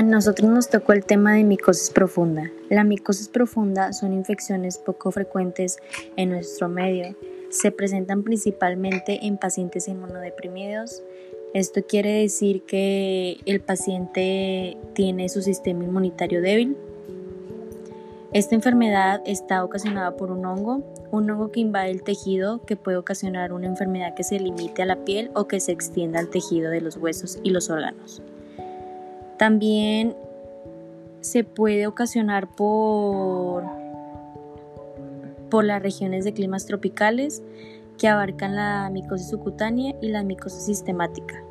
A nosotros nos tocó el tema de micosis profunda. La micosis profunda son infecciones poco frecuentes en nuestro medio. Se presentan principalmente en pacientes inmunodeprimidos. Esto quiere decir que el paciente tiene su sistema inmunitario débil. Esta enfermedad está ocasionada por un hongo, un hongo que invade el tejido que puede ocasionar una enfermedad que se limite a la piel o que se extienda al tejido de los huesos y los órganos. También se puede ocasionar por, por las regiones de climas tropicales que abarcan la micosis subcutánea y la micosis sistemática.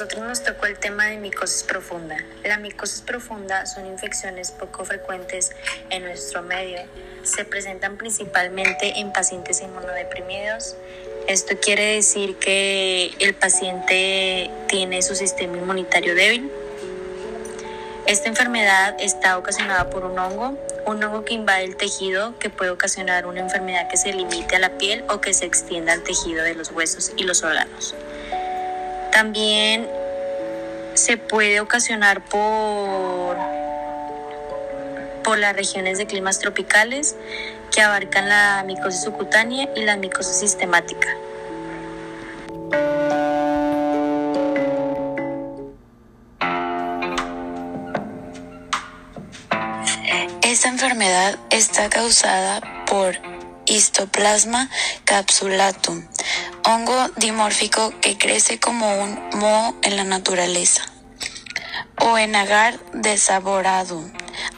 Nosotros nos tocó el tema de micosis profunda. La micosis profunda son infecciones poco frecuentes en nuestro medio. Se presentan principalmente en pacientes inmunodeprimidos. Esto quiere decir que el paciente tiene su sistema inmunitario débil. Esta enfermedad está ocasionada por un hongo, un hongo que invade el tejido que puede ocasionar una enfermedad que se limite a la piel o que se extienda al tejido de los huesos y los órganos. También se puede ocasionar por, por las regiones de climas tropicales que abarcan la micosis subcutánea y la micosis sistemática. Esta enfermedad está causada por Histoplasma capsulatum, hongo dimórfico que crece como un moho en la naturaleza, o en agar desaborado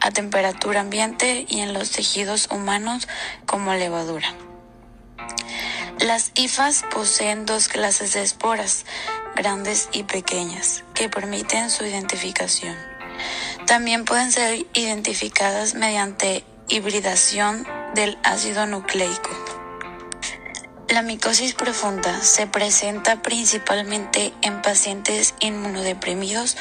a temperatura ambiente y en los tejidos humanos como levadura. Las hifas poseen dos clases de esporas, grandes y pequeñas, que permiten su identificación. También pueden ser identificadas mediante hibridación del ácido nucleico. La micosis profunda se presenta principalmente en pacientes inmunodeprimidos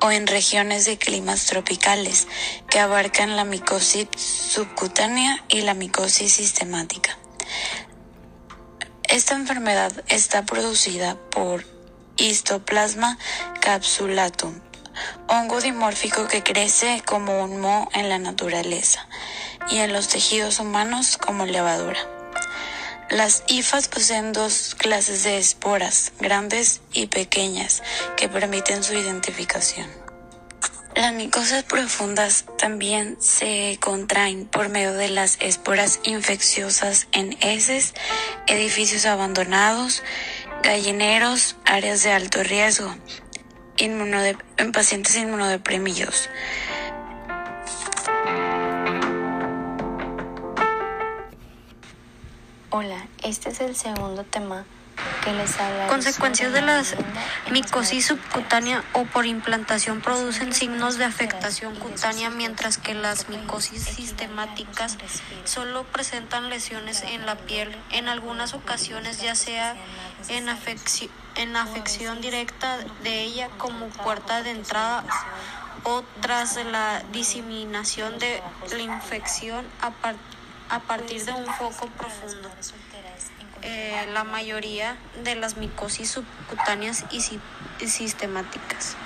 o en regiones de climas tropicales que abarcan la micosis subcutánea y la micosis sistemática. Esta enfermedad está producida por histoplasma capsulatum, hongo dimórfico que crece como un moho en la naturaleza y en los tejidos humanos como levadura. Las hifas poseen dos clases de esporas, grandes y pequeñas, que permiten su identificación. Las micosas profundas también se contraen por medio de las esporas infecciosas en heces, edificios abandonados, gallineros, áreas de alto riesgo, en pacientes inmunodeprimidos. Hola, este es el segundo tema que les habla. Consecuencias de la micosis subcutánea o por implantación producen signos de afectación cutánea, mientras que las micosis sistemáticas solo presentan lesiones en la piel, en algunas ocasiones ya sea en afección, en afección directa de ella como puerta de entrada o tras la diseminación de la infección a partir a partir de un foco profundo. Eh, la mayoría de las micosis subcutáneas y sistemáticas.